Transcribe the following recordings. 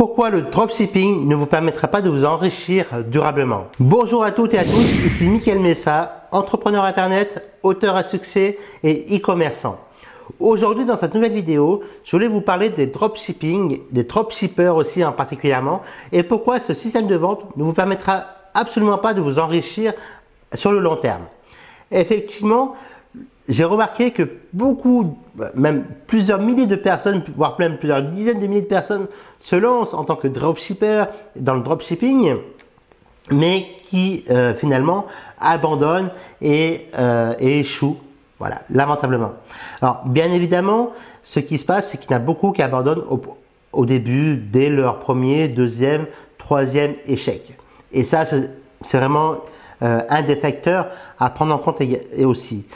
Pourquoi le dropshipping ne vous permettra pas de vous enrichir durablement Bonjour à toutes et à tous, ici Mickaël Messa, entrepreneur internet, auteur à succès et e-commerçant. Aujourd'hui, dans cette nouvelle vidéo, je voulais vous parler des dropshipping, des dropshippers aussi en particulièrement, et pourquoi ce système de vente ne vous permettra absolument pas de vous enrichir sur le long terme. Effectivement, j'ai remarqué que beaucoup, même plusieurs milliers de personnes, voire même plusieurs dizaines de milliers de personnes se lancent en tant que dropshipper dans le dropshipping, mais qui euh, finalement abandonnent et, euh, et, échouent. Voilà, lamentablement. Alors, bien évidemment, ce qui se passe, c'est qu'il y en a beaucoup qui abandonnent au, au début, dès leur premier, deuxième, troisième échec. Et ça, c'est vraiment euh, un des facteurs à prendre en compte et aussi.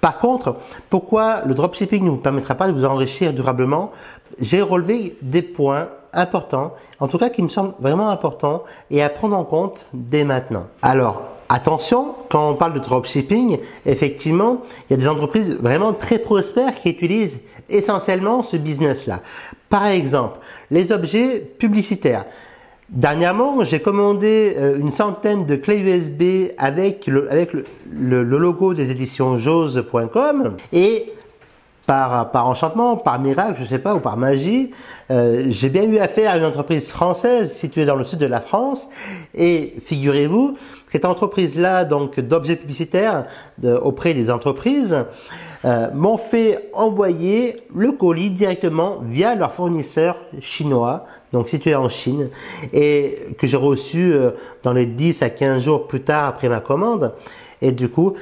Par contre, pourquoi le dropshipping ne vous permettra pas de vous enrichir durablement? J'ai relevé des points importants, en tout cas qui me semblent vraiment importants et à prendre en compte dès maintenant. Alors, attention, quand on parle de dropshipping, effectivement, il y a des entreprises vraiment très prospères qui utilisent essentiellement ce business-là. Par exemple, les objets publicitaires. Dernièrement, j'ai commandé euh, une centaine de clés USB avec le, logo des éditions jose.com et par, par, enchantement, par miracle, je ne sais pas, ou par magie, euh, j'ai bien eu affaire à une entreprise française située dans le sud de la France. Et figurez-vous, cette entreprise-là, donc d'objets publicitaires auprès des entreprises, euh, m'ont fait envoyer le colis directement via leur fournisseur chinois, donc situé en Chine, et que j'ai reçu euh, dans les 10 à 15 jours plus tard après ma commande. Et du coup,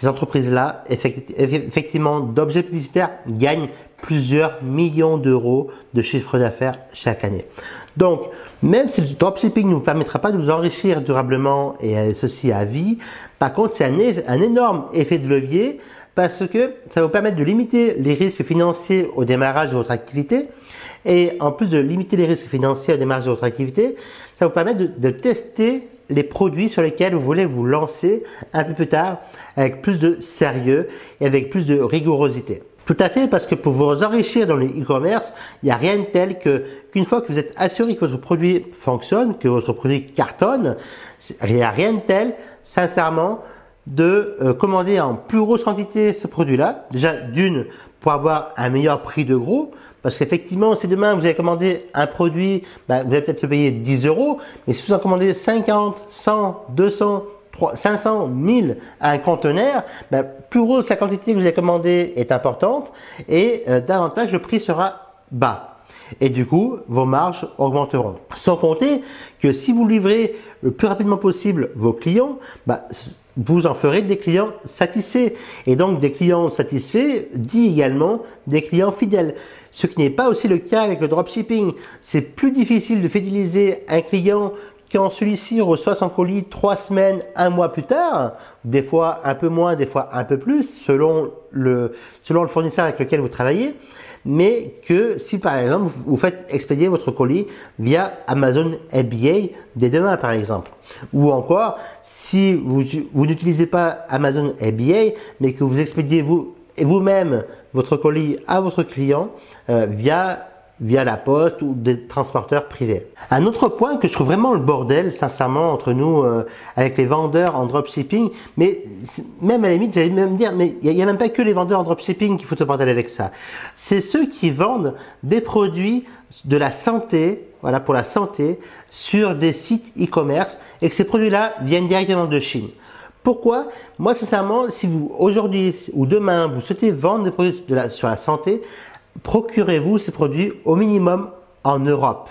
ces entreprises-là, effectivement, d'objets publicitaires, gagnent plusieurs millions d'euros de chiffre d'affaires chaque année. Donc, même si le dropshipping ne vous permettra pas de vous enrichir durablement et ceci à vie, par contre, c'est un énorme effet de levier parce que ça va vous permettre de limiter les risques financiers au démarrage de votre activité. Et en plus de limiter les risques financiers au démarrage de votre activité, ça va vous permettre de, tester les produits sur lesquels vous voulez vous lancer un peu plus tard avec plus de sérieux et avec plus de rigorosité. Tout à fait, parce que pour vous enrichir dans le e-commerce, il n'y a rien de tel que qu'une fois que vous êtes assuré que votre produit fonctionne, que votre produit cartonne, il n'y a rien de tel, sincèrement, de euh, commander en plus grosse quantité ce produit-là. Déjà, d'une, pour avoir un meilleur prix de gros. Parce qu'effectivement, si demain vous avez commandé un produit, bah, vous allez peut-être le payer 10 euros. Mais si vous en commandez 50, 100, 200, 500, 1000 à un conteneur, bah, plus grosse la quantité que vous avez commandée est importante et euh, davantage le prix sera bas. Et du coup, vos marges augmenteront. Sans compter que si vous livrez le plus rapidement possible vos clients, bah, vous en ferez des clients satisfaits. Et donc des clients satisfaits dit également des clients fidèles. Ce qui n'est pas aussi le cas avec le dropshipping. C'est plus difficile de fidéliser un client quand celui-ci reçoit son colis trois semaines, un mois plus tard, des fois un peu moins, des fois un peu plus, selon le, selon le fournisseur avec lequel vous travaillez, mais que si par exemple vous faites expédier votre colis via Amazon FBA dès demain par exemple, ou encore si vous, vous n'utilisez pas Amazon FBA, mais que vous expédiez vous, vous-même votre colis à votre client euh, via via la poste ou des transporteurs privés. Un autre point que je trouve vraiment le bordel, sincèrement, entre nous, euh, avec les vendeurs en dropshipping, mais même à la limite, j'allais même dire, mais il n'y a, même pas que les vendeurs en dropshipping qui foutent le bordel avec ça. C'est ceux qui vendent des produits de la santé, voilà, pour la santé, sur des sites e-commerce, et que ces produits-là viennent directement de Chine. Pourquoi? Moi, sincèrement, si vous aujourd'hui ou demain vous souhaitez vendre des produits de sur la santé, procurez-vous ces produits au minimum en Europe.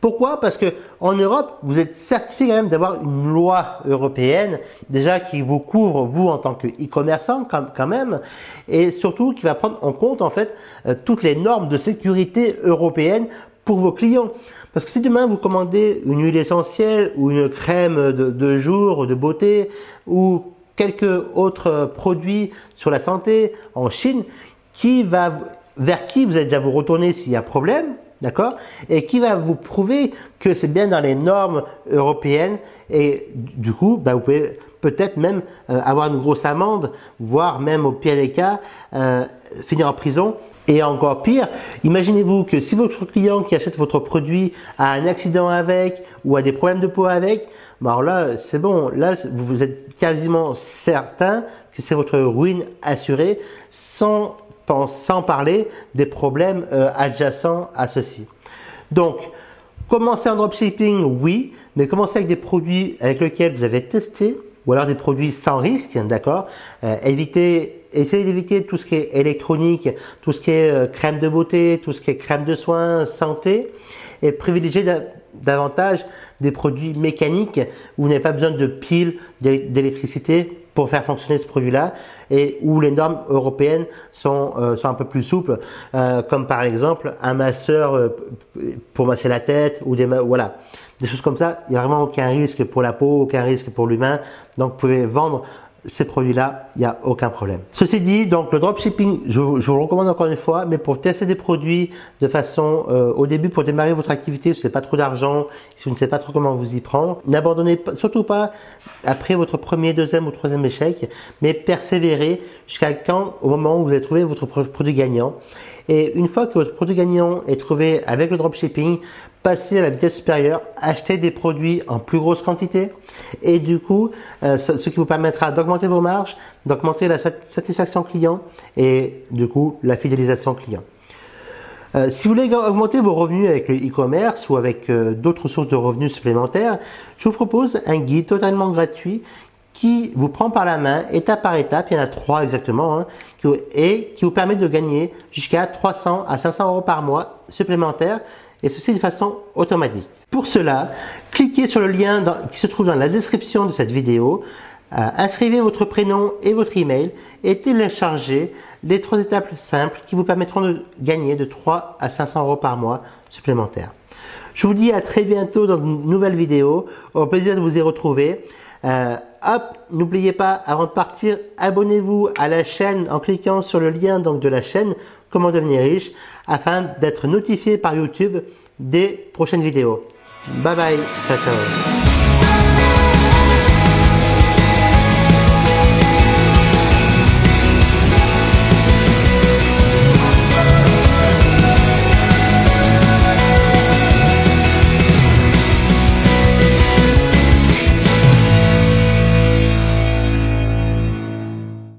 Pourquoi? Parce que en Europe, vous êtes certifié quand même d'avoir une loi européenne déjà qui vous couvre vous en tant que e-commerçant quand même, et surtout qui va prendre en compte en fait euh, toutes les normes de sécurité européennes pour vos clients. Parce que si demain vous commandez une huile essentielle ou une crème de, de jour de beauté ou quelques autres produits sur la santé en Chine, qui va vers qui vous allez déjà vous retourner s'il y a problème, d'accord? Et qui va vous prouver que c'est bien dans les normes européennes et du coup, bah, vous pouvez peut-être même euh, avoir une grosse amende, voire même au pire des cas, euh, finir en prison Et encore pire, imaginez-vous que si votre client qui achète votre produit a un accident avec ou a des problèmes de peau avec, bah alors là, c'est bon. Là, vous êtes quasiment certain que c'est votre ruine assurée sans, sans parler des problèmes euh, adjacents à ceci. Donc, commencer en dropshipping, oui, mais commencer avec des produits avec lesquels vous avez testé ou alors des produits sans risque, d'accord euh, Évitez, essayez d'éviter tout ce qui est électronique, tout ce qui est euh, crème de beauté, tout ce qui est crème de soins, santé, et privilégiez davantage des produits mécaniques où vous n'avez pas besoin de piles d'électricité pour faire fonctionner ce produit-là et où les normes européennes sont, euh, un peu plus souples, comme par exemple un masseur pour masser la tête ou des voilà des choses comme ça, il n'y a vraiment aucun risque pour la peau, aucun risque pour l'humain. Donc vous pouvez vendre ces produits-là, il n'y a aucun problème. Ceci dit, donc le dropshipping, je, vous recommande encore une fois, mais pour tester des produits de façon, euh, au début, pour démarrer votre activité, si vous n'avez pas trop d'argent, si vous ne savez pas trop comment vous y prendre, n'abandonnez surtout pas après votre premier, deuxième ou troisième échec, mais persévérez jusqu'à quand, au moment où vous avez trouvé votre produit gagnant. Et une fois que votre produit gagnant est trouvé avec le dropshipping, passez à la vitesse supérieure, achetez des produits en plus grosse quantité et du coup, euh, ce, qui vous permettra d'augmenter vos marges, d'augmenter la satisfaction client et du coup la fidélisation client. Euh, si vous voulez augmenter vos revenus avec le e-commerce ou avec euh, d'autres sources de revenus supplémentaires, je vous propose un guide totalement gratuit qui vous prend par la main étape par étape, il y en a trois exactement, hein, et qui vous permet de gagner jusqu'à 300 à 500 euros par mois supplémentaires et ceci de façon automatique. Pour cela, cliquez sur le lien qui se trouve dans la description de cette vidéo, euh, inscrivez votre prénom et votre email et téléchargez les trois étapes simples qui vous permettront de gagner de 3 à 500 euros par mois supplémentaires. Je vous dis à très bientôt dans une nouvelle vidéo. Au plaisir de vous y retrouver. Euh, hop, n'oubliez pas, avant de partir, abonnez-vous à la chaîne en cliquant sur le lien donc, de la chaîne Comment devenir riche afin d'être notifié par YouTube des prochaines vidéos. Bye bye, ciao ciao.